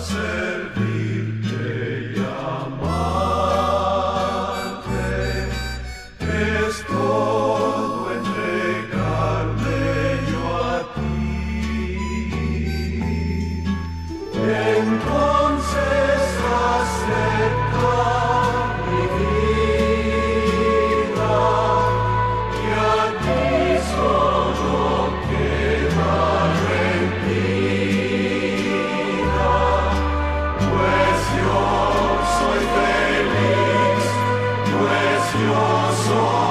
servirte y amarte es todo entregarme yo a ti Vengo soul.